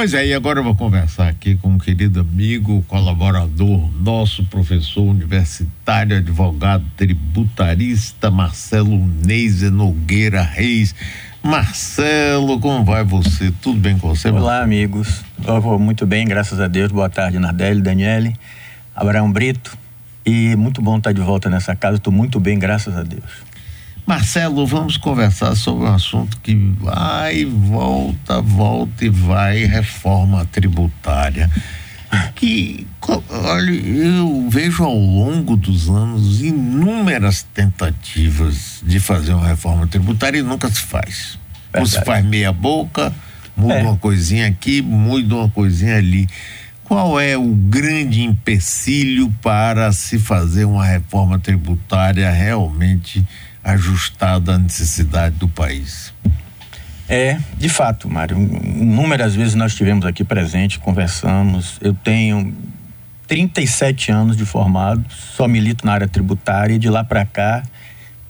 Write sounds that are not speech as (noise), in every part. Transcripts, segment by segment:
Pois é, e agora eu vou conversar aqui com um querido amigo, colaborador nosso, professor universitário, advogado tributarista, Marcelo Neiser Nogueira Reis. Marcelo, como vai você? Tudo bem com você? Olá, amigos. Eu vou muito bem, graças a Deus. Boa tarde, Nardelli, Daniele, Abraão Brito. E muito bom estar de volta nessa casa. Estou muito bem, graças a Deus. Marcelo, vamos conversar sobre um assunto que vai, volta, volta e vai, reforma tributária. Que, olha, eu vejo ao longo dos anos inúmeras tentativas de fazer uma reforma tributária e nunca se faz. Ou se faz meia boca, muda é. uma coisinha aqui, muda uma coisinha ali. Qual é o grande empecilho para se fazer uma reforma tributária realmente ajustada à necessidade do país. É, de fato, Mário. Inúmeras vezes nós estivemos aqui presente, conversamos. Eu tenho 37 anos de formado, só milito na área tributária e de lá para cá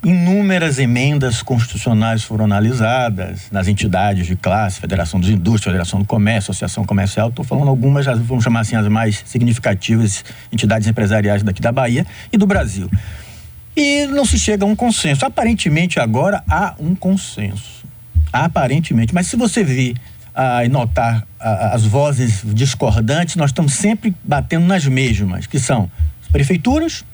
inúmeras emendas constitucionais foram analisadas nas entidades de classe, Federação dos Indústrias, Federação do Comércio, Associação Comercial. Estou falando algumas, vamos chamar assim, as mais significativas entidades empresariais daqui da Bahia e do Brasil e não se chega a um consenso. Aparentemente agora há um consenso. Aparentemente. Mas se você vir ah, e notar ah, as vozes discordantes, nós estamos sempre batendo nas mesmas, que são as prefeituras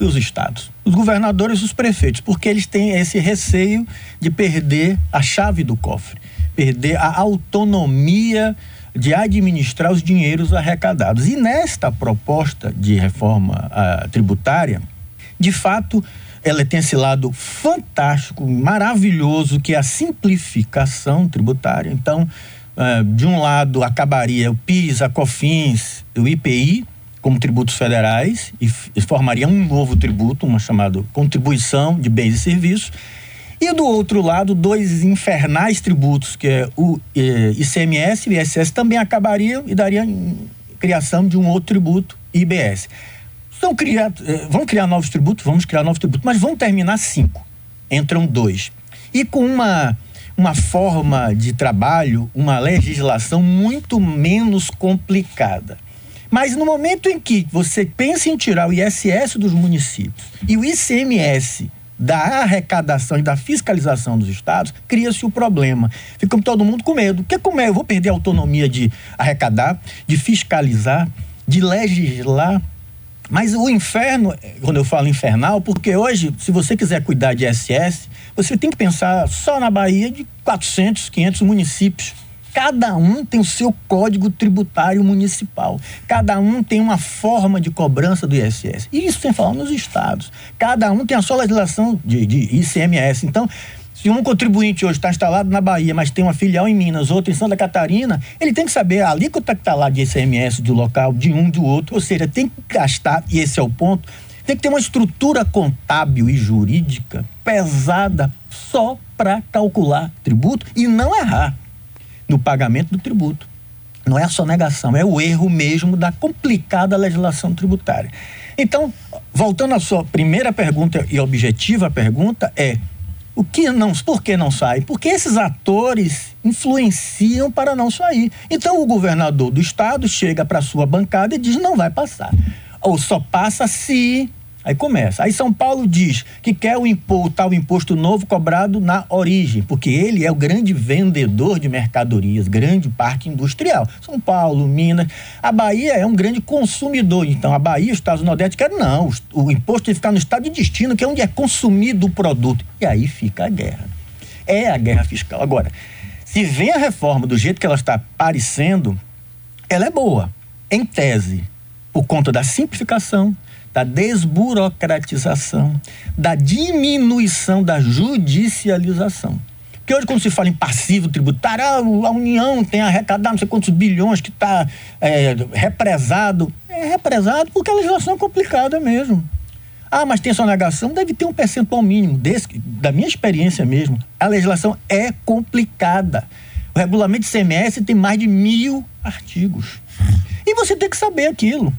e os estados. Os governadores e os prefeitos, porque eles têm esse receio de perder a chave do cofre, perder a autonomia de administrar os dinheiros arrecadados. E nesta proposta de reforma ah, tributária, de fato, ela tem esse lado fantástico, maravilhoso, que é a simplificação tributária. Então, uh, de um lado, acabaria o PIS, a COFINS, o IPI, como tributos federais, e, e formaria um novo tributo, uma chamada contribuição de bens e serviços. E do outro lado, dois infernais tributos, que é o eh, ICMS e o ISS, também acabariam e daria criação de um outro tributo, IBS. Vão criar, eh, vão criar novos tributos, vamos criar novos tributos, mas vão terminar cinco. Entram dois. E com uma, uma forma de trabalho, uma legislação muito menos complicada. Mas no momento em que você pensa em tirar o ISS dos municípios e o ICMS da arrecadação e da fiscalização dos estados, cria-se o problema. Fica todo mundo com medo. Porque como é? Eu vou perder a autonomia de arrecadar, de fiscalizar, de legislar mas o inferno, quando eu falo infernal, porque hoje, se você quiser cuidar de SS, você tem que pensar só na Bahia de 400, 500 municípios. Cada um tem o seu código tributário municipal. Cada um tem uma forma de cobrança do ISS. E isso sem falar nos estados. Cada um tem a sua legislação de, de ICMS. Então, se um contribuinte hoje está instalado na Bahia, mas tem uma filial em Minas, outra em Santa Catarina, ele tem que saber a alíquota que está lá de ICMS do local, de um do outro, ou seja, tem que gastar, e esse é o ponto, tem que ter uma estrutura contábil e jurídica pesada só para calcular tributo e não errar no pagamento do tributo. Não é a sonegação, é o erro mesmo da complicada legislação tributária. Então, voltando à sua primeira pergunta e objetiva pergunta, é o que não, por que não sai? Porque esses atores influenciam para não sair. Então o governador do estado chega para sua bancada e diz não vai passar. Ou só passa se Aí começa. Aí São Paulo diz que quer o, imposto, tal imposto novo cobrado na origem, porque ele é o grande vendedor de mercadorias, grande parque industrial. São Paulo, Minas. A Bahia é um grande consumidor. Então, a Bahia, os Estados Nordeste querem não. O, imposto tem que ficar no estado de destino, que é onde é consumido o produto. E aí fica a guerra. É a guerra fiscal. Agora, se vem a reforma do jeito que ela está aparecendo, ela é boa, em tese, por conta da simplificação, da desburocratização, da diminuição da judicialização. Porque hoje, quando se fala em passivo tributário, ah, a União tem arrecadado não sei quantos bilhões que está é, represado. É represado porque a legislação é complicada mesmo. Ah, mas tem sonegação? Deve ter um percentual mínimo. Desse, da minha experiência mesmo, a legislação é complicada. O regulamento de CMS tem mais de mil artigos. E você tem que saber aquilo.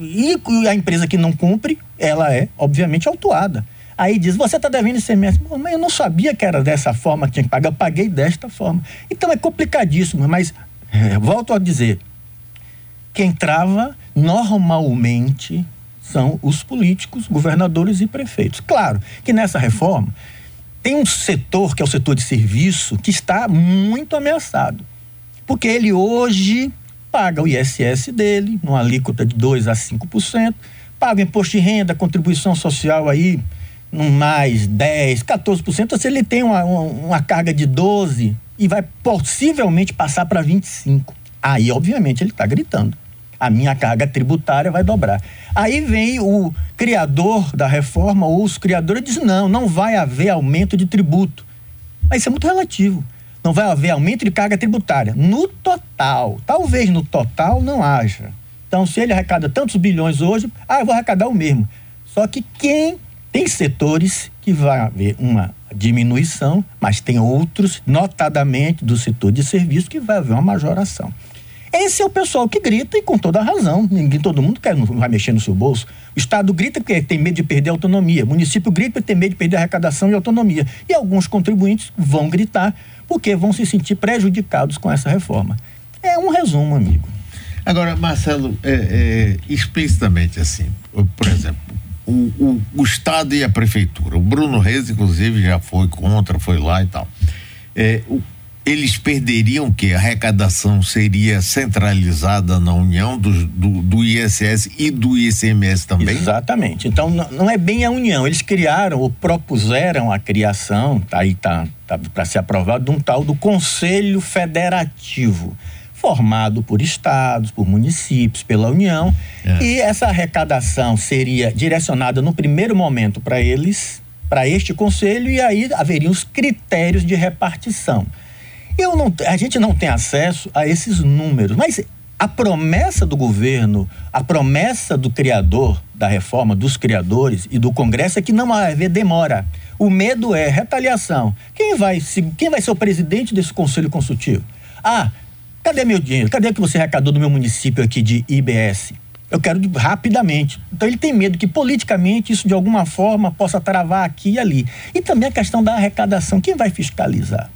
E a empresa que não cumpre, ela é, obviamente, autuada. Aí diz, você está devendo ICMS. Mas eu não sabia que era dessa forma que tinha que pagar, eu paguei desta forma. Então é complicadíssimo, mas É, volto a dizer, quem trava normalmente são os políticos, governadores e prefeitos. Claro que nessa reforma tem um setor, que é o setor de serviço, que está muito ameaçado. Porque ele hoje paga o ISS dele, numa alíquota de 2 a 5%, paga o imposto de renda, contribuição social aí, no mais 10, 14%. Então, se ele tem uma, uma, uma carga de 12 e vai possivelmente passar para 25, aí, obviamente, ele está gritando a minha carga tributária vai dobrar. Aí vem o criador da reforma ou os criadores e diz: não, não vai haver aumento de tributo. Mas isso é muito relativo. Não vai haver aumento de carga tributária. No total. Talvez no total não haja. Então, se ele arrecada tantos bilhões hoje, ah, eu vou arrecadar o mesmo. Só que quem tem setores que vai haver uma diminuição, mas tem outros, notadamente do setor de serviço, que vai haver uma majoração. Esse é o pessoal que grita e com toda a razão. Ninguém, todo mundo quer, não vai mexer no seu bolso. O Estado grita porque tem medo de perder a autonomia. O município grita porque tem medo de perder a arrecadação e a autonomia. E alguns contribuintes vão gritar porque vão se sentir prejudicados com essa reforma. É um resumo, amigo. Agora, Marcelo, é, é, explicitamente assim, por exemplo, o, o, o, Estado e a Prefeitura. O Bruno Reis, inclusive, já foi contra, foi lá e tal. É, o, eles perderiam que a arrecadação seria centralizada na União do, do, do, ISS e do ICMS também? Exatamente. Então não, é bem a União. Eles criaram ou propuseram a criação, tá aí tá, tá para ser aprovado, de um tal do Conselho Federativo, formado por estados, por municípios, pela União. É. E essa arrecadação seria direcionada no primeiro momento para eles, para este conselho, e aí haveriam os critérios de repartição. Eu não, a gente não tem acesso a esses números, mas a promessa do governo, a promessa do criador da reforma, dos criadores e do Congresso é que não vai haver demora. O medo é retaliação. Quem vai, quem vai ser o presidente desse conselho consultivo? Ah, cadê meu dinheiro? Cadê o que você arrecadou do meu município aqui de IBS? Eu quero rapidamente. Então ele tem medo que politicamente isso de alguma forma possa travar aqui e ali. E também a questão da arrecadação. Quem vai fiscalizar?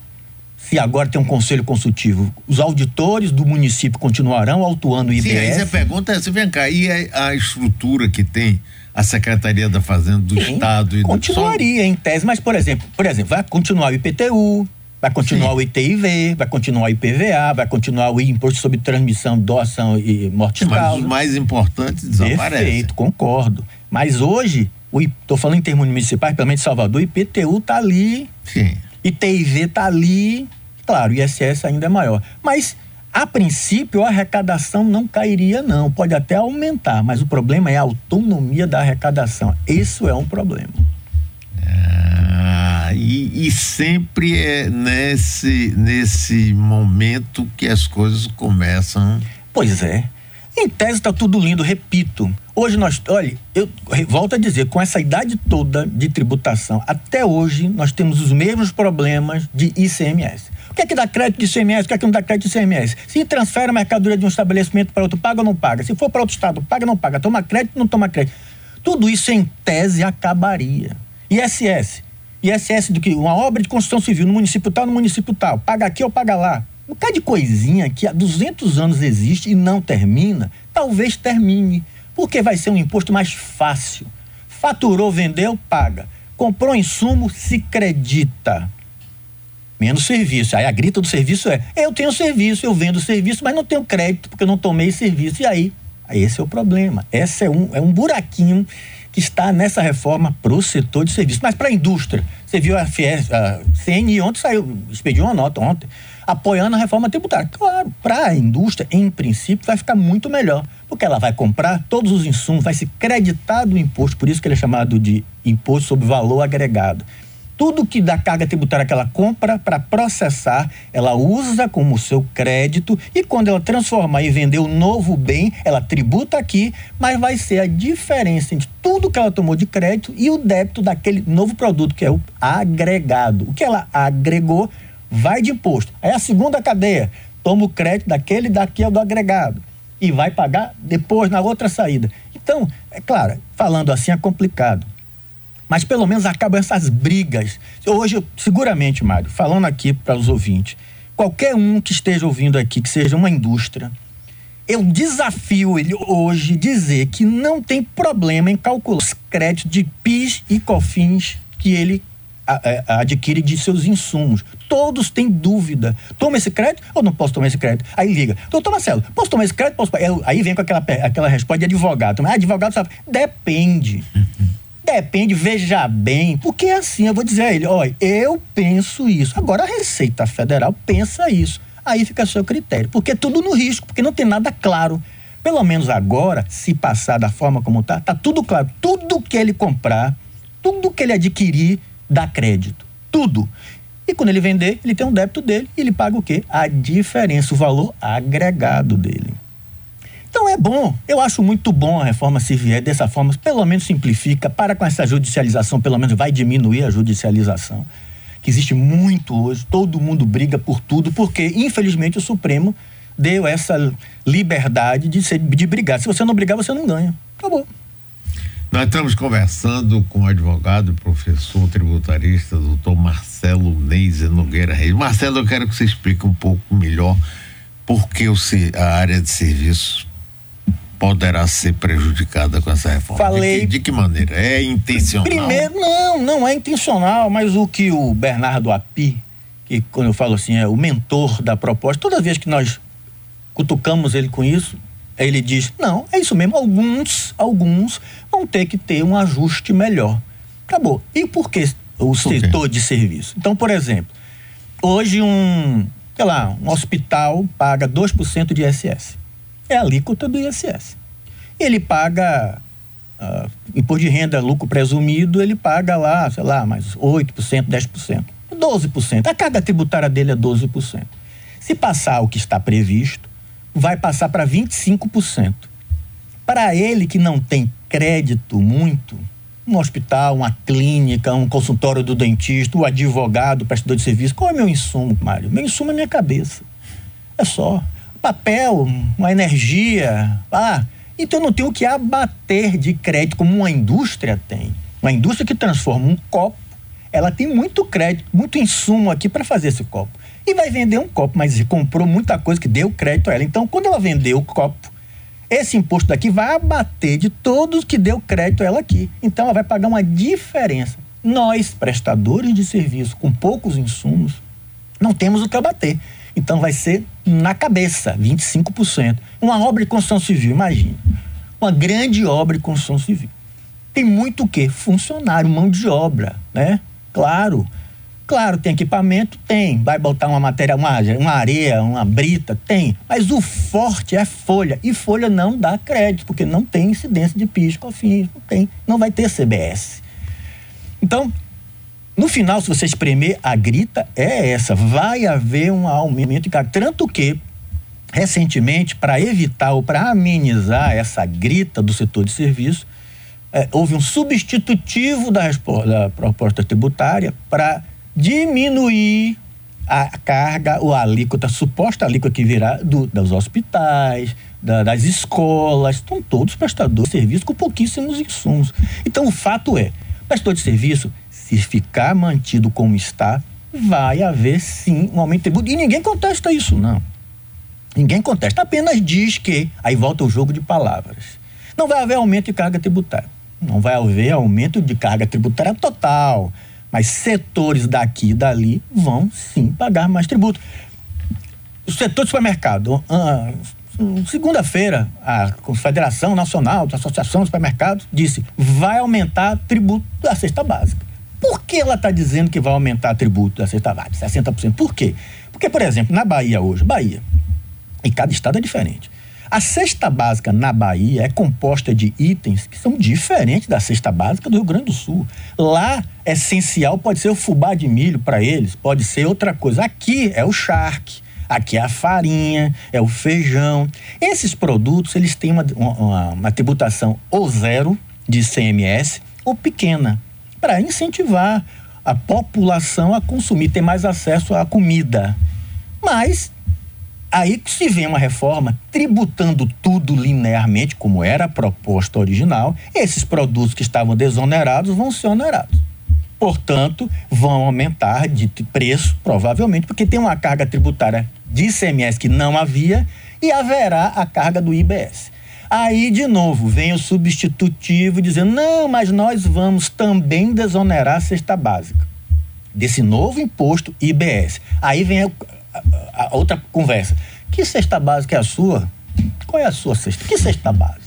Se agora tem um conselho consultivo, os auditores do município continuarão autuando o IBS? Sim, aí a pergunta é, se vem cá, e a, a, estrutura que tem a Secretaria da Fazenda do Sim, Estado? E continuaria do... em tese, mas, por exemplo, por exemplo, vai continuar o IPTU, vai continuar Sim. o ITIV, vai continuar o IPVA, vai continuar o Imposto sobre Transmissão, Doação e Morte Sim, Mas os mais importantes desaparecem. Perfeito, concordo. Mas hoje, estou falando em termos municipais, pelo menos Salvador, o IPTU está ali. Sim. ITIV está ali, claro, ISS ainda é maior. Mas, a princípio, a arrecadação não cairia, não. Pode até aumentar, mas o problema é a autonomia da arrecadação. Isso é um problema. Ah, e, e, sempre é nesse, nesse momento que as coisas começam. Pois é. Em tese está tudo lindo, repito. Hoje nós, olha, eu volto a dizer, com essa idade toda de tributação, até hoje nós temos os mesmos problemas de ICMS. O que é que dá crédito de ICMS, o que é que não dá crédito de ICMS? Se transfere a mercadoria de um estabelecimento para outro, paga ou não paga? Se for para outro estado, paga ou não paga? Toma crédito ou não toma crédito? Tudo isso em tese acabaria. ISS. ISS do que uma obra de construção civil no município tal, no município tal. Paga aqui ou paga lá. Um bocado de coisinha que há 200 anos existe e não termina, talvez termine, porque vai ser um imposto mais fácil. Faturou, vendeu, paga. Comprou insumo, se credita. Menos serviço. Aí a grita do serviço é: eu tenho serviço, eu vendo serviço, mas não tenho crédito porque eu não tomei serviço. E aí? Esse é o problema. Esse é um, é um buraquinho que está nessa reforma para o setor de serviço. Mas para a indústria, você viu a, a CNI ontem saiu, expediu uma nota ontem apoiando a reforma tributária. Claro, para a indústria, em princípio, vai ficar muito melhor, porque ela vai comprar todos os insumos, vai se creditar do imposto, por isso que ele é chamado de imposto sobre valor agregado. Tudo que da carga tributária que ela compra para processar, ela usa como seu crédito e quando ela transformar e vender o novo bem, ela tributa aqui, mas vai ser a diferença entre tudo que ela tomou de crédito e o débito daquele novo produto, que é o agregado. O que ela agregou vai de imposto. Aí a segunda cadeia toma o crédito daquele daqui é o do agregado e vai pagar depois na outra saída. Então, é claro, falando assim é complicado. Mas pelo menos acabam essas brigas. Hoje, seguramente, Mário, falando aqui para os ouvintes, qualquer um que esteja ouvindo aqui, que seja uma indústria, eu desafio ele hoje dizer que não tem problema em calcular os créditos de PIS e COFINS que ele adquire de seus insumos. Todos têm dúvida. Toma esse crédito ou não posso tomar esse crédito? Aí liga. Doutor Marcelo, posso tomar esse crédito? Posso... Aí vem com aquela, aquela resposta de advogado. Ah, advogado sabe. Depende. Depende, veja bem. Porque é assim, eu vou dizer a ele, olha, eu penso isso. Agora a Receita Federal pensa isso. Aí fica a seu critério. Porque é tudo no risco, porque não tem nada claro. Pelo menos agora, se passar da forma como está, está tudo claro. Tudo que ele comprar, tudo que ele adquirir, dá crédito. Tudo. E quando ele vender, ele tem um débito dele e ele paga o quê? A diferença, o valor agregado dele. Então é bom, eu acho muito bom a reforma se vier dessa forma, pelo menos simplifica, para com essa judicialização, pelo menos vai diminuir a judicialização, que existe muito hoje, todo mundo briga por tudo, porque infelizmente o Supremo deu essa liberdade de, ser, de brigar. Se você não brigar, você não ganha. Acabou. Nós estamos conversando com o advogado, professor tributarista, doutor Marcelo Neiser Nogueira Reis. Marcelo, eu quero que você explique um pouco melhor por que a área de serviços poderá ser prejudicada com essa reforma. Falei. De que, de que maneira? É intencional? Primeiro, não, não é intencional, mas o que o Bernardo Api, que quando eu falo assim, é o mentor da proposta, toda vez que nós cutucamos ele com isso, ele diz: não, é isso mesmo. Alguns, alguns vão ter que ter um ajuste melhor. Acabou. E por que o por setor de serviço? Então, por exemplo, hoje um, sei lá, um hospital paga 2% de ISS. É a alíquota do ISS. Ele paga uh, imposto de renda, lucro presumido, ele paga lá, sei lá, mais 8%, 10%. 12%. A carga tributária dele é 12%. Se passar o que está previsto, vai passar para 25%. Para ele que não tem crédito muito, um hospital, uma clínica, um consultório do dentista, o advogado, o prestador de serviço, qual é meu insumo, Mário? Meu insumo é minha cabeça. É só. Papel, uma energia. Ah, então não tem o que abater de crédito como uma indústria tem. Uma indústria que transforma um copo, ela tem muito crédito, muito insumo aqui para fazer esse copo e vai vender um copo, mas comprou muita coisa que deu crédito a ela. Então, quando ela vendeu o copo, esse imposto daqui vai abater de todos que deu crédito a ela aqui. Então, ela vai pagar uma diferença. Nós, prestadores de serviço com poucos insumos, não temos o que abater. Então, vai ser na cabeça, 25%. Uma obra de construção civil, imagine. Uma grande obra de construção civil. Tem muito o quê? Funcionário, mão de obra, né? Claro. Claro, tem equipamento? Tem. Vai botar uma matéria, uma, uma areia, uma brita? Tem. Mas o forte é folha. E folha não dá crédito, porque não tem incidência de PIS, COFINS, não tem. Não vai ter CBS. Então, no final, se você espremer, a grita é essa. Vai haver um aumento de. Tanto que, recentemente, para evitar ou para amenizar essa grita do setor de serviço, é, houve um substitutivo da, da proposta tributária para diminuir a carga ou a alíquota, a suposta alíquota que virá do, dos hospitais, da, das escolas, estão todos prestadores de serviço com pouquíssimos insumos. Então, o fato é, prestador de serviço, se ficar mantido como está, vai haver sim um aumento de tributo. E ninguém contesta isso, não. Ninguém contesta, apenas diz que, aí volta o jogo de palavras, não vai haver aumento de carga tributária. Não vai haver aumento de carga tributária total mas setores daqui e dali vão sim pagar mais tributo. O setor de supermercado, ah, segunda-feira, a Confederação Nacional da Associação de Supermercados disse vai aumentar tributo da cesta básica. Por que ela está dizendo que vai aumentar tributo da cesta básica, 60%? Por quê? Porque, por exemplo, na Bahia hoje, Bahia, e cada estado é diferente. A cesta básica na Bahia é composta de itens que são diferentes da cesta básica do Rio Grande do Sul. Lá, essencial pode ser o fubá de milho para eles, pode ser outra coisa. Aqui é o charque, aqui é a farinha, é o feijão. Esses produtos, eles têm uma, uma, uma tributação ou zero de CMS ou pequena, para incentivar a população a consumir, ter mais acesso à comida. Mas Aí que se vem uma reforma tributando tudo linearmente, como era a proposta original, esses produtos que estavam desonerados vão ser onerados. Portanto, vão aumentar de preço, provavelmente, porque tem uma carga tributária de ICMS que não havia e haverá a carga do IBS. Aí, de novo, vem o substitutivo dizendo: não, mas nós vamos também desonerar a cesta básica desse novo imposto IBS. Aí vem a, a, outra conversa. Que cesta básica é a sua? Qual é a sua cesta? Que cesta básica?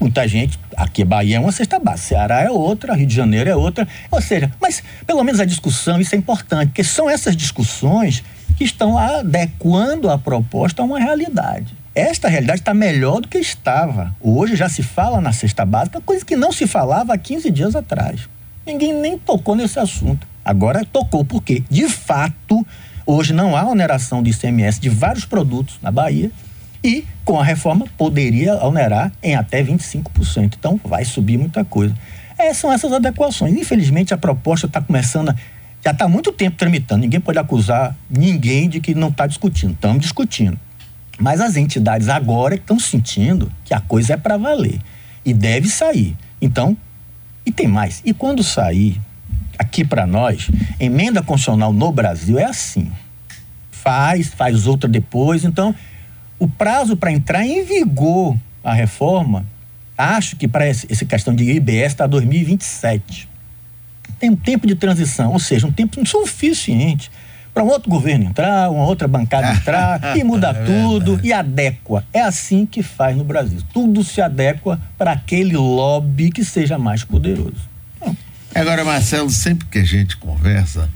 Muita gente, aqui Bahia é uma cesta básica, Ceará é outra, Rio de Janeiro é outra. Ou seja, mas pelo menos a discussão, isso é importante, porque são essas discussões que estão adequando a proposta a uma realidade. Esta realidade está melhor do que estava. Hoje já se fala na cesta básica, coisa que não se falava há 15 dias atrás. Ninguém nem tocou nesse assunto. Agora tocou, porque, de fato, hoje não há oneração de ICMS de vários produtos na Bahia e, com a reforma, poderia onerar em até 25%. Então, vai subir muita coisa. É, são essas adequações. Infelizmente, a proposta está começando. A, já está muito tempo tramitando. Ninguém pode acusar ninguém de que não está discutindo. Estamos discutindo. Mas as entidades agora estão sentindo que a coisa é para valer e deve sair. Então, e tem mais. E quando sair, aqui para nós, emenda constitucional no Brasil é assim. Faz, faz outra depois. Então, o prazo para entrar em vigor a reforma, acho que para essa questão de IBS está 2027. Tem um tempo de transição, ou seja, um tempo suficiente para um outro governo entrar, uma outra bancada entrar (laughs) e mudar é tudo e adequa. É assim que faz no Brasil. Tudo se adequa para aquele lobby que seja mais poderoso. Agora, Marcelo, sempre que a gente conversa,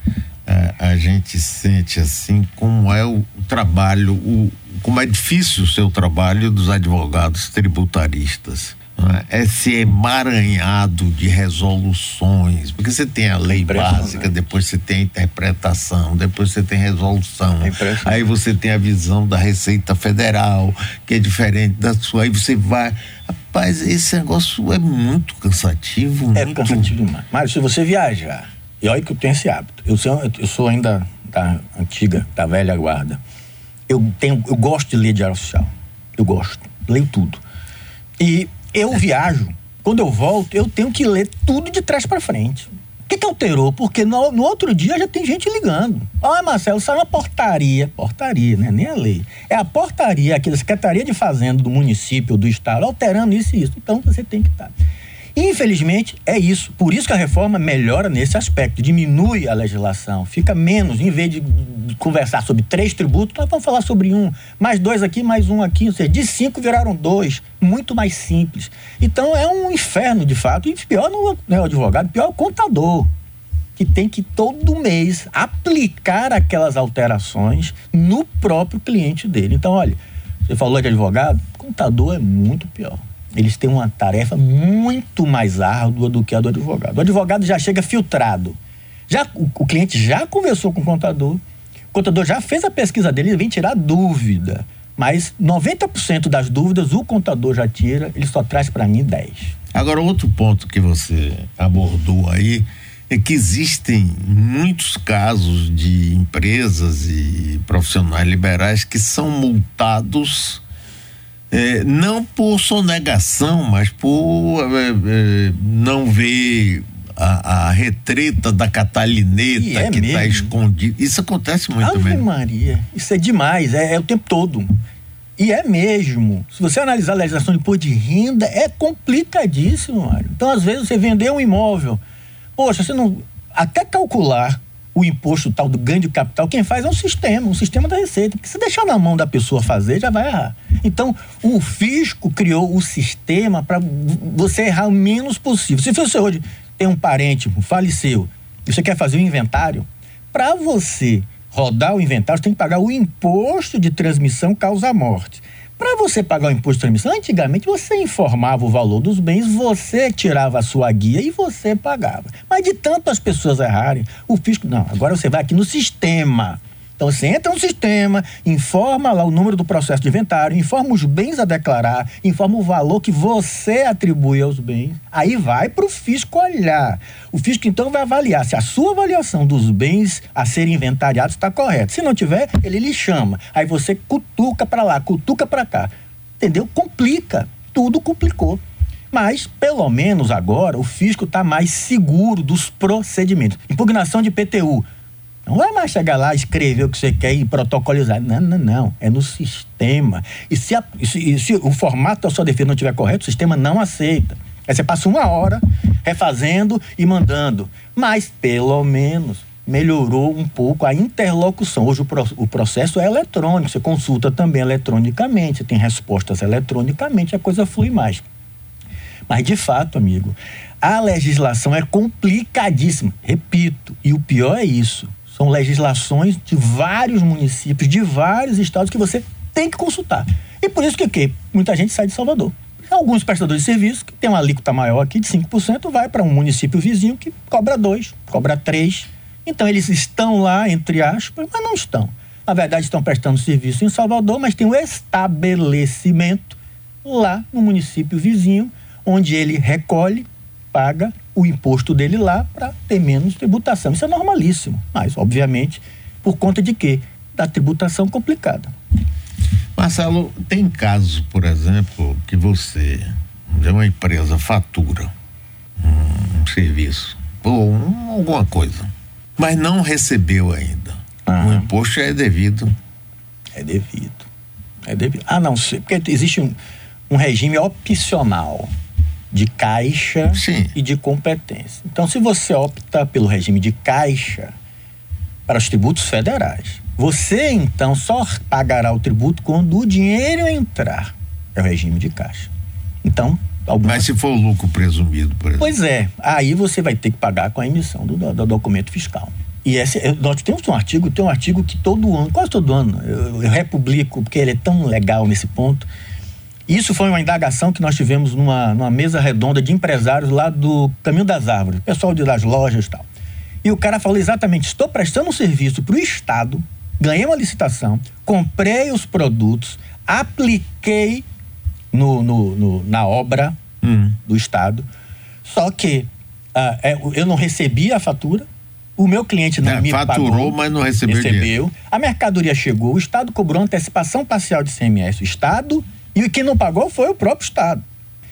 é, a gente sente assim como é o, o trabalho, o, como é difícil o seu trabalho dos advogados tributaristas é? esse emaranhado de resoluções, porque você tem a lei básica, depois você tem a interpretação, depois você tem resolução, é aí você tem a visão da Receita Federal, que é diferente da sua, aí você vai. Rapaz, esse negócio é muito cansativo. É muito... cansativo demais. Mário, se você viajar, e olha que eu tenho esse hábito, eu sou, eu sou ainda da antiga, da velha guarda. Eu, tenho, eu gosto de ler diário oficial. Eu gosto, leio tudo. E eu viajo, quando eu volto, eu tenho que ler tudo de trás para frente. Que, que alterou? Porque no, no, outro dia já tem gente ligando. Olha, Marcelo, saiu uma portaria. Portaria, né? Nem a lei. É a portaria aqui da Secretaria de Fazenda do município, do estado, alterando isso e isso. Então você tem que estar. Infelizmente, é isso. Por isso que a reforma melhora nesse aspecto, diminui a legislação, fica menos, em vez de conversar sobre três tributos, nós vamos falar sobre um, mais dois aqui, mais um aqui, ou seja, de cinco viraram dois, muito mais simples. Então é um inferno, de fato, e pior não é o advogado, pior é o contador, que tem que todo mês aplicar aquelas alterações no próprio cliente dele. Então, olha, você falou de advogado, contador é muito pior eles têm uma tarefa muito mais árdua do que a do advogado. O advogado já chega filtrado. Já, o, o cliente já conversou com o contador, o contador já fez a pesquisa dele, ele vem tirar dúvida. Mas 90% das dúvidas o contador já tira, ele só traz para mim 10. Agora, outro ponto que você abordou aí é que existem muitos casos de empresas e profissionais liberais que são multados é, não por sonegação, mas por é, é, não ver a, a, retreta da catalineta é que está escondida. Isso acontece muito Ave mesmo. Maria, isso é demais, é, é, o tempo todo. E é mesmo. Se você analisar a legislação de imposto de renda, é complicadíssimo, Mário. Então, às vezes, você vendeu um imóvel. Poxa, você não. Até calcular o imposto tal do ganho de capital, quem faz é um sistema, um sistema da Receita. Porque se deixar na mão da pessoa fazer, já vai errar. Então, o fisco criou o sistema para você errar o menos possível. Se você hoje tem um parente, faleceu, e você quer fazer um inventário, para você rodar o inventário, você tem que pagar o imposto de transmissão causa-morte. Para você pagar o imposto de transmissão, antigamente você informava o valor dos bens, você tirava a sua guia e você pagava. Mas de tanto as pessoas errarem, o fisco. Não, agora você vai aqui no sistema. Então você entra no sistema, informa lá o número do processo de inventário, informa os bens a declarar, informa o valor que você atribui aos bens. Aí vai para o fisco olhar. O fisco então vai avaliar se a sua avaliação dos bens a serem inventariados está correta. Se não tiver, ele lhe chama. Aí você cutuca para lá, cutuca para cá. Entendeu? Complica. Tudo complicou. Mas, pelo menos agora, o fisco está mais seguro dos procedimentos. Impugnação de PTU. Não vai mais chegar lá, escrever o que você quer e protocolizar. Não, não, não. É no sistema. E se, a, se, se o formato da sua defesa não estiver correto, o sistema não aceita. Aí você passa uma hora refazendo e mandando. Mas, pelo menos, melhorou um pouco a interlocução. Hoje o, pro, o processo é eletrônico, você consulta também eletronicamente, tem respostas eletronicamente, a coisa flui mais. Mas, de fato, amigo, a legislação é complicadíssima. Repito, e o pior é isso. São legislações de vários municípios, de vários estados que você tem que consultar. E por isso que, muita gente sai de Salvador. Alguns prestadores de serviço, que tem uma alíquota maior aqui de 5%, vai para um município vizinho que cobra 2, cobra 3. Então eles estão lá, entre aspas, mas não estão. Na verdade, estão prestando serviço em Salvador, mas tem um estabelecimento lá no município vizinho, onde ele recolhe, paga o imposto dele lá para ter menos tributação. Isso é normalíssimo, mas, obviamente, por conta de quê? Da tributação complicada. Marcelo, tem casos, por exemplo, que você, de uma empresa, fatura um, serviço ou um, alguma coisa, mas não recebeu ainda. Ah. O imposto é devido. É devido. É devido. Ah, não, porque existe um, um regime opcional de caixa Sim. e de competência. Então, se você opta pelo regime de caixa para os tributos federais, você então só pagará o tributo quando o dinheiro entrar. É o regime de caixa. Então, algumas... Mas se for o lucro presumido, por exemplo. Pois é, aí você vai ter que pagar com a emissão do, do documento fiscal. E esse, nós temos um artigo, tem um artigo que todo ano, quase todo ano, eu, eu republico, porque ele é tão legal nesse ponto isso foi uma indagação que nós tivemos numa, numa mesa redonda de empresários lá do Caminho das Árvores, pessoal de das lojas e tal. E o cara falou exatamente: estou prestando um serviço para o Estado, ganhei uma licitação, comprei os produtos, apliquei no, no, no na obra hum. do Estado, só que uh, eu não recebi a fatura, o meu cliente não é, me faturou, pagou, mas não recebeu, recebeu. A mercadoria chegou, o Estado cobrou antecipação parcial de CMS. O Estado e quem não pagou foi o próprio Estado.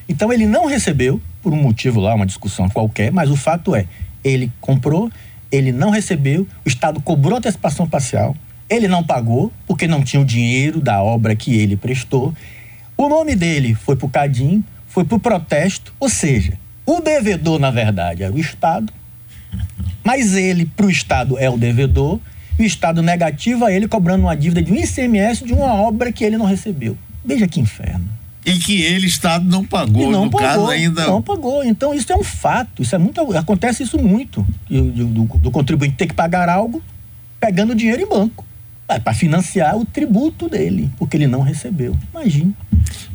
Então ele não recebeu, por um motivo lá, uma discussão qualquer, mas o fato é, ele comprou, ele não recebeu, o Estado cobrou antecipação parcial, ele não pagou, porque não tinha o dinheiro da obra que ele prestou. O nome dele foi para o Cadim, foi para o protesto, ou seja, o devedor, na verdade, era o Estado, mas ele, para o Estado, é o devedor, e o Estado negativa ele cobrando uma dívida de um ICMS de uma obra que ele não recebeu. Veja que inferno. E que ele, Estado, não pagou, e não no pagou, caso ainda. Não pagou. Então, isso é um fato. Isso é muito. Acontece isso muito. Do, do, do contribuinte ter que pagar algo pegando dinheiro em banco. Para financiar o tributo dele, porque ele não recebeu. Imagine.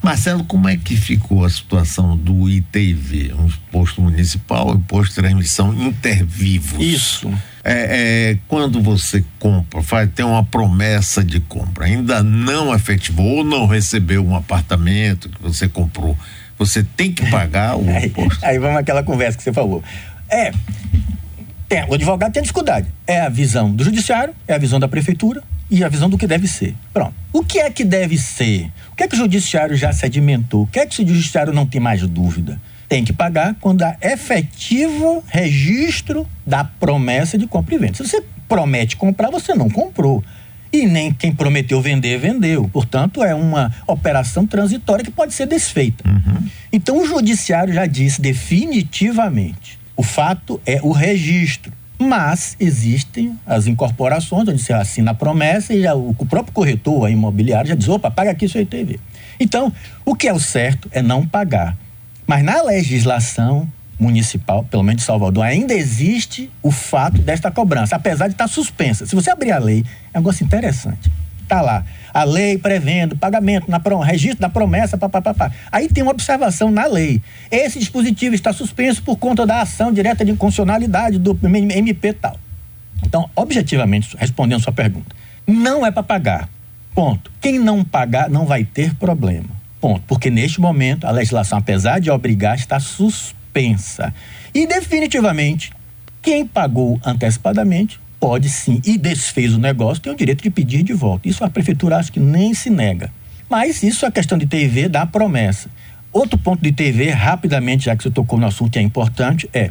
Marcelo, como é que ficou a situação do ITV, um imposto municipal, imposto de transmissão intervivos? Isso. É, é, quando você compra, faz, tem uma promessa de compra, ainda não efetivou ou não recebeu um apartamento que você comprou, você tem que pagar o (laughs) aí, imposto. Aí vamos àquela conversa que você falou. É, tem, o advogado tem dificuldade. É a visão do judiciário, é a visão da prefeitura e a visão do que deve ser. Pronto. O que é que deve ser? O que é que o judiciário já sedimentou? O que é que o judiciário não tem mais dúvida? Tem que pagar quando há efetivo registro da promessa de compra e venda. Se você promete comprar, você não comprou. E nem quem prometeu vender, vendeu. Portanto, é uma operação transitória que pode ser desfeita. Uhum. Então, o judiciário já disse definitivamente: o fato é o registro. Mas existem as incorporações, onde você assina a promessa e já, o, próprio corretor, a imobiliária, já diz: opa, paga aqui seu ITV. Então, o que é o certo é não pagar. Mas na legislação municipal, pelo menos de Salvador, ainda existe o fato desta cobrança, apesar de estar suspensa. Se você abrir a lei, é um negócio interessante. Está lá, a lei prevendo pagamento, na prom registro da promessa, papapá. Aí tem uma observação na lei. Esse dispositivo está suspenso por conta da ação direta de inconstitucionalidade do MP tal. Então, objetivamente, respondendo sua pergunta, não é para pagar. Ponto. Quem não pagar não vai ter problema. Ponto. Porque neste momento a legislação, apesar de obrigar, está suspensa. E definitivamente, quem pagou antecipadamente pode sim e desfez o negócio, tem o direito de pedir de volta. Isso a prefeitura acho que nem se nega. Mas isso é questão de TV da promessa. outro ponto de TV, rapidamente, já que você tocou no assunto que é importante, é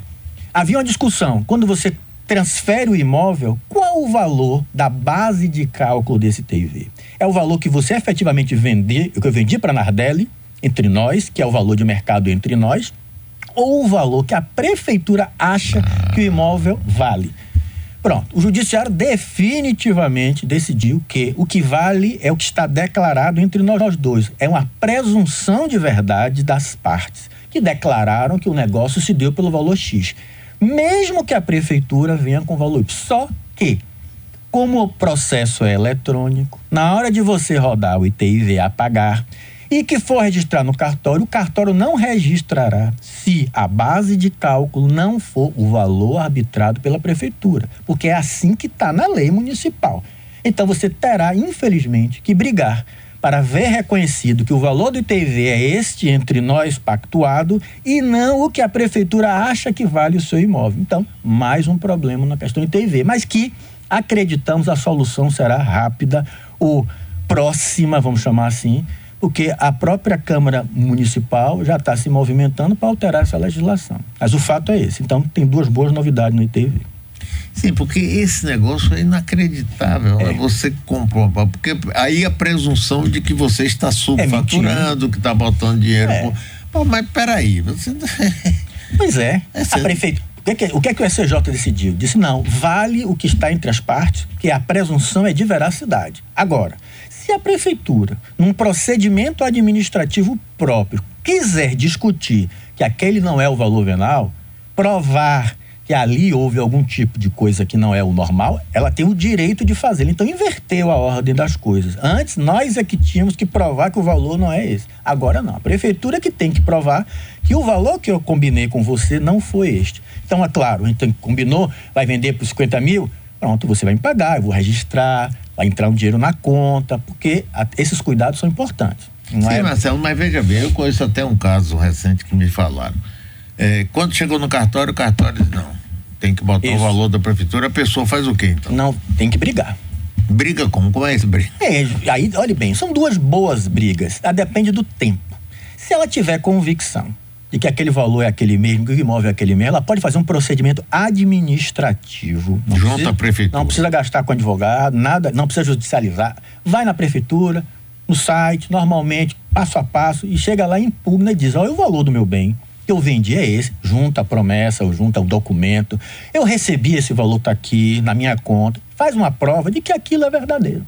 havia uma discussão quando você transfere o imóvel, qual o valor da base de cálculo desse TV? É o valor que você efetivamente vende, que eu vendi para a Nardelli, entre nós, que é o valor de mercado entre nós, ou o valor que a prefeitura acha que o imóvel vale. Pronto, o judiciário definitivamente decidiu que o que vale é o que está declarado entre nós dois. É uma presunção de verdade das partes que declararam que o negócio se deu pelo valor X. Mesmo que a prefeitura venha com valor. Só que, como o processo é eletrônico, na hora de você rodar o ITIV a pagar, e que for registrar no cartório, o cartório não registrará se a base de cálculo não for o valor arbitrado pela prefeitura, porque é assim que está na lei municipal. Então você terá, infelizmente, que brigar para ver reconhecido que o valor do ITV é este entre nós pactuado e não o que a prefeitura acha que vale o seu imóvel. Então, mais um problema na questão do ITV, mas que acreditamos a solução será rápida ou próxima, vamos chamar assim, porque a própria Câmara Municipal já está se movimentando para alterar essa legislação. Mas o fato é esse. Então, tem duas boas novidades no ITV. Sim, porque esse negócio é inacreditável. É. Né? Você comprova, porque aí a presunção de que você está subfaturando, é que está botando dinheiro. É. Pô, mas peraí, você. (laughs) pois é. é a prefeitura. O que, é que, o que é que o SCJ decidiu? Disse não, vale o que está entre as partes, que a presunção é de veracidade. Agora, se a prefeitura, num procedimento administrativo próprio, quiser discutir que aquele não é o valor venal, provar que ali houve algum tipo de coisa que não é o normal, ela tem o direito de fazer. Então inverteu a ordem das coisas. Antes nós é que tínhamos que provar que o valor não é esse. Agora não. A prefeitura é que tem que provar que o valor que eu combinei com você não foi este. Então é claro, a gente combinou, vai vender por 50 mil, pronto, você vai me pagar, eu vou registrar, vai entrar um dinheiro na conta, porque esses cuidados são importantes. Sim, é... Marcelo, mas veja bem, eu conheço até um caso recente que me falaram. É, quando chegou no cartório, o cartório diz, não, tem que botar Isso. o valor da prefeitura, a pessoa faz o quê então? Não, tem que brigar. Briga como? Como é esse briga? É, aí, olhe bem, são duas boas brigas, a depende do tempo. Se ela tiver convicção de que aquele valor é aquele mesmo, que o imóvel é aquele mesmo, ela pode fazer um procedimento administrativo. Junto à prefeitura. Não precisa gastar com advogado, nada, não precisa judicializar. Vai na prefeitura, no site, normalmente, passo a passo, e chega lá, impugna e diz: olha, o valor do meu bem que eu vendi é esse, junta a promessa, ou junta o documento. Eu recebi esse valor, está aqui na minha conta. Faz uma prova de que aquilo é verdadeiro.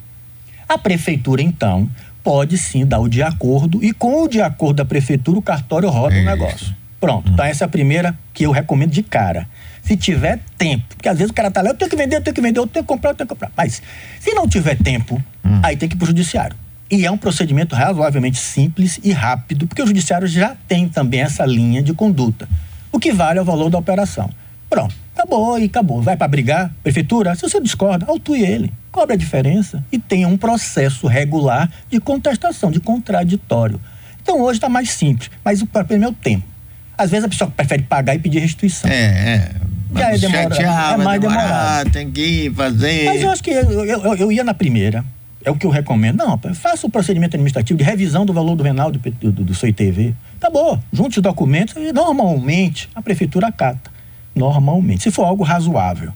A prefeitura, então, pode sim dar o de acordo e com o de acordo da prefeitura o cartório roda é o negócio. Pronto. Então essa é a primeira que eu recomendo de cara. Se tiver tempo, porque às vezes o cara tá lá, eu tenho que vender, eu tenho que vender, eu tenho que comprar, eu tenho que comprar. Mas se não tiver tempo, hum. aí tem que ir pro judiciário. E é um procedimento razoavelmente simples e rápido, porque o judiciário já tem também essa linha de conduta. O que vale é o valor da operação. Pronto, acabou e acabou. Vai para brigar, prefeitura, se você discorda, autue ele cobre a diferença e tenha um processo regular de contestação, de contraditório. Então hoje está mais simples, mas o problema é o tempo. Às vezes a pessoa prefere pagar e pedir restituição. É, é. Já é, demora, é mais demorado. Tem que fazer. Mas eu acho que eu, eu, eu, ia na primeira. É o que eu recomendo. Não, faça o procedimento administrativo de revisão do valor do renal do, do, do seu ITV. Tá bom, junte os documentos e normalmente a prefeitura acata. Normalmente. Se for algo razoável.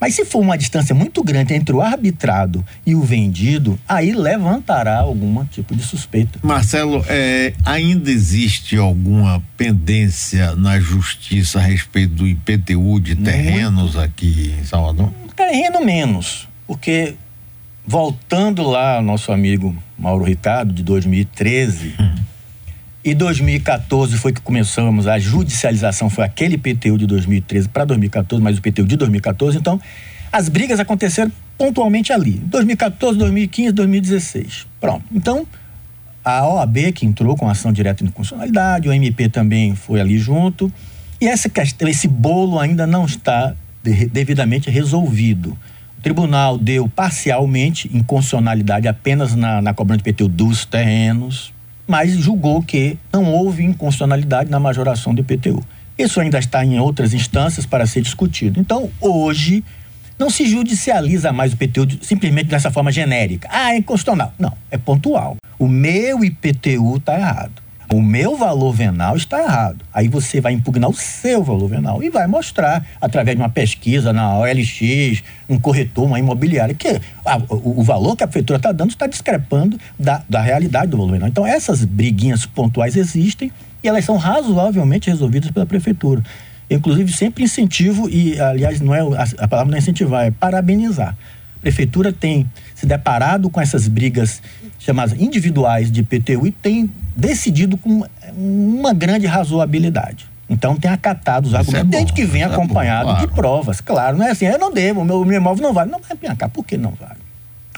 Mas se for uma distância muito grande entre o arbitrado e o vendido, aí levantará algum tipo de suspeita. Marcelo, é, ainda existe alguma pendência na justiça a respeito do IPTU de terrenos muito. aqui em Salvador? Terreno menos, porque voltando lá ao nosso amigo Mauro Ricardo, de 2013. Hum. E 2014 foi que começamos a judicialização, foi aquele IPTU de 2013 para 2014, mas o IPTU de 2014. Então, as brigas aconteceram pontualmente ali, 2014, 2015, 2016. Pronto. Então, a OAB que entrou com ação direta de inconstitucionalidade, o MP também foi ali junto. E essa questão, esse bolo ainda não está devidamente resolvido. Tribunal deu parcialmente inconstitucionalidade apenas na, na cobrança de IPTU dos terrenos mas julgou que não houve inconstitucionalidade na majoração do IPTU. Isso ainda está em outras instâncias para ser discutido. Então, hoje, não se judicializa mais o IPTU simplesmente dessa forma genérica. Ah, é inconstitucional. Não, é pontual. O meu IPTU está errado. O meu valor venal está errado. Aí você vai impugnar o seu valor venal e vai mostrar, através de uma pesquisa na OLX, um corretor, uma imobiliária, que a, o, o, valor que a prefeitura está dando está discrepando da, da realidade do valor venal. Então, essas briguinhas pontuais existem e elas são razoavelmente resolvidas pela prefeitura. inclusive, sempre incentivo, e aliás, não é a, a palavra não é incentivar, é parabenizar. A prefeitura tem se deparado com essas brigas chamadas individuais de IPTU e tem decidido com uma grande razoabilidade. Então tem acatado os é argumentos, é desde que vem é acompanhado bom, claro. de provas. Claro, não é assim, eu não devo, o meu, meu imóvel não vale. Não, vai vem cá, por que não vale?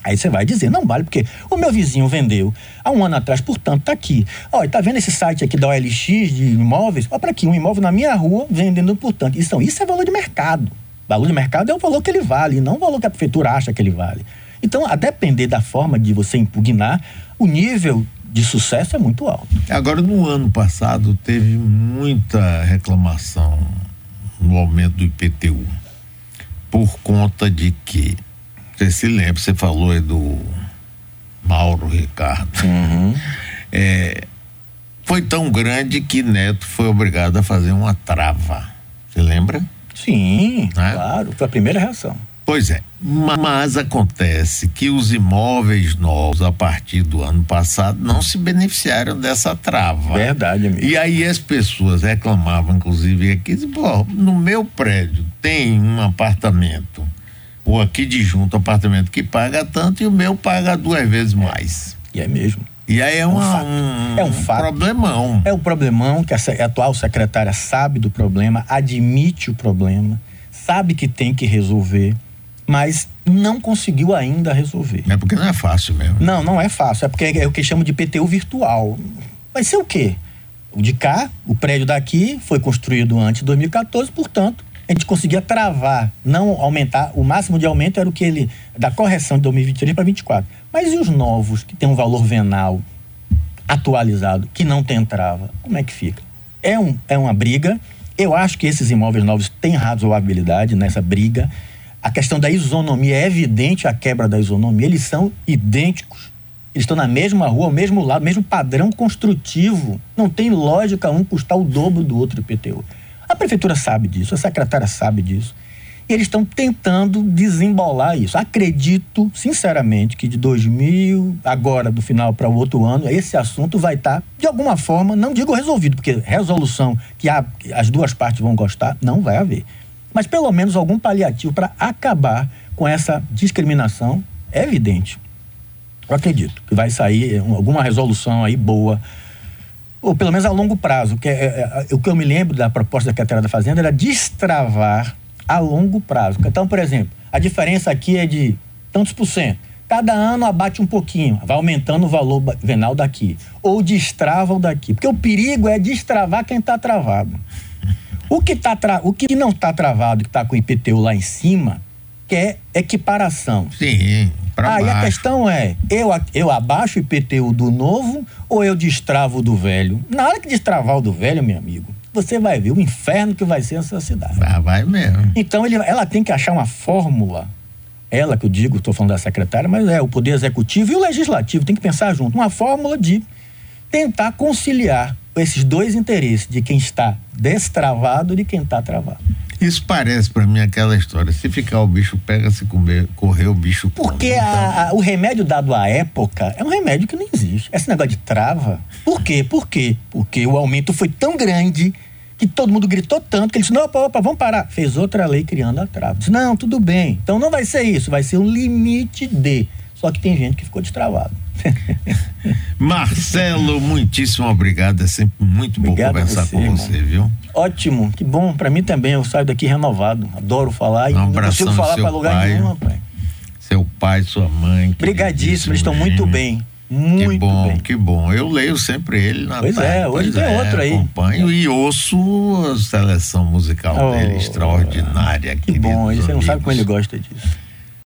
Aí você vai dizer, não vale, porque o meu vizinho vendeu há um ano atrás, portanto, tá aqui. Olha, tá vendo esse site aqui da OLX de imóveis? Olha para aqui, um imóvel na minha rua vendendo, portanto. Isso, isso é valor de mercado. Valor de mercado é o valor que ele vale, não o valor que a prefeitura acha que ele vale. Então, a depender da forma de você impugnar, o nível de sucesso é muito alto. Agora, no ano passado, teve muita reclamação no aumento do IPTU, por conta de que, você se lembra, você falou aí do Mauro Ricardo, uhum. é, foi tão grande que Neto foi obrigado a fazer uma trava. Você lembra? Sim, é? claro, foi a primeira reação. Pois é, mas acontece que os imóveis novos a partir do ano passado não se beneficiaram dessa trava. Verdade, amigo. E aí as pessoas reclamavam, inclusive aqui, pô, no meu prédio tem um apartamento, ou aqui de junto apartamento que paga tanto e o meu paga duas vezes mais. E é mesmo. E aí é, uma, um, é um, fato. problemão. É um problemão que a atual secretária sabe do problema, admite o problema, sabe que tem que resolver mas não conseguiu ainda resolver. É porque não é fácil mesmo. Não, não é fácil. É porque é o que chama de PTU virtual. Vai ser o quê? O de cá, o prédio daqui foi construído antes de 2014, portanto, a gente conseguia travar, não aumentar, o máximo de aumento era o que ele, da correção de 2023 para 2024. Mas e os novos, que tem um valor venal atualizado, que não tem trava, como é que fica? É, um, é uma briga. Eu acho que esses imóveis novos têm razoabilidade nessa briga. A questão da isonomia é evidente a quebra da isonomia, eles são idênticos. Eles estão na mesma rua, ao mesmo lado, mesmo padrão construtivo. Não tem lógica um custar o dobro do outro IPTU. A prefeitura sabe disso, a secretária sabe disso. Eles estão tentando desembolar isso. Acredito, sinceramente, que de 2000, agora, do final para o outro ano, esse assunto vai estar, tá, de alguma forma, não digo resolvido, porque resolução que as duas partes vão gostar, não vai haver mas pelo menos algum paliativo para acabar com essa discriminação é evidente. Eu acredito que vai sair alguma resolução aí boa, ou pelo menos a longo prazo. Que é, é, é, o que eu me lembro da proposta da Secretaria da Fazenda era destravar a longo prazo. Então, por exemplo, a diferença aqui é de tantos por cento. Cada ano abate um pouquinho, vai aumentando o valor venal daqui. Ou destrava o daqui. Porque o perigo é destravar quem está travado. O que, tá tra... o que não está travado, que está com o IPTU lá em cima, que é equiparação. Sim, Aí baixo. a questão é, eu, eu abaixo o IPTU do novo ou eu destravo do velho? Na hora que destravar o do velho, meu amigo, você vai ver o inferno que vai ser essa cidade. Vai, vai mesmo. Então ele, ela tem que achar uma fórmula, ela que eu digo, estou falando da secretária, mas é o Poder Executivo e o Legislativo, tem que pensar junto, uma fórmula de tentar conciliar esses dois interesses de quem está destravado e de quem está travado. Isso parece para mim aquela história. Se ficar o bicho pega, se comer, correr o bicho Porque então... a, a, o remédio dado à época é um remédio que não existe. Esse negócio de trava. Por quê? Por quê? Porque o aumento foi tão grande que todo mundo gritou tanto que ele disse: não, opa, opa, vamos parar. Fez outra lei criando a trava. Disse, não, tudo bem. Então não vai ser isso, vai ser um limite de. Só que tem gente que ficou destravado. (laughs) Marcelo, muitíssimo obrigado. É sempre muito obrigado bom conversar você, com você, irmão. viu? Ótimo, que bom. Para mim também, eu saio daqui renovado. Adoro falar um e não consigo falar para lugar pai, nenhum, rapaz. Seu pai, sua mãe. Obrigadíssimo, eles estão muito bem. Muito que bom, bem. que bom. Eu leio sempre ele na Pois tarde, é, hoje tem é, outro aí. Acompanho e ouço a seleção musical oh, dele, extraordinária. Que bom, você não sabe como ele gosta disso.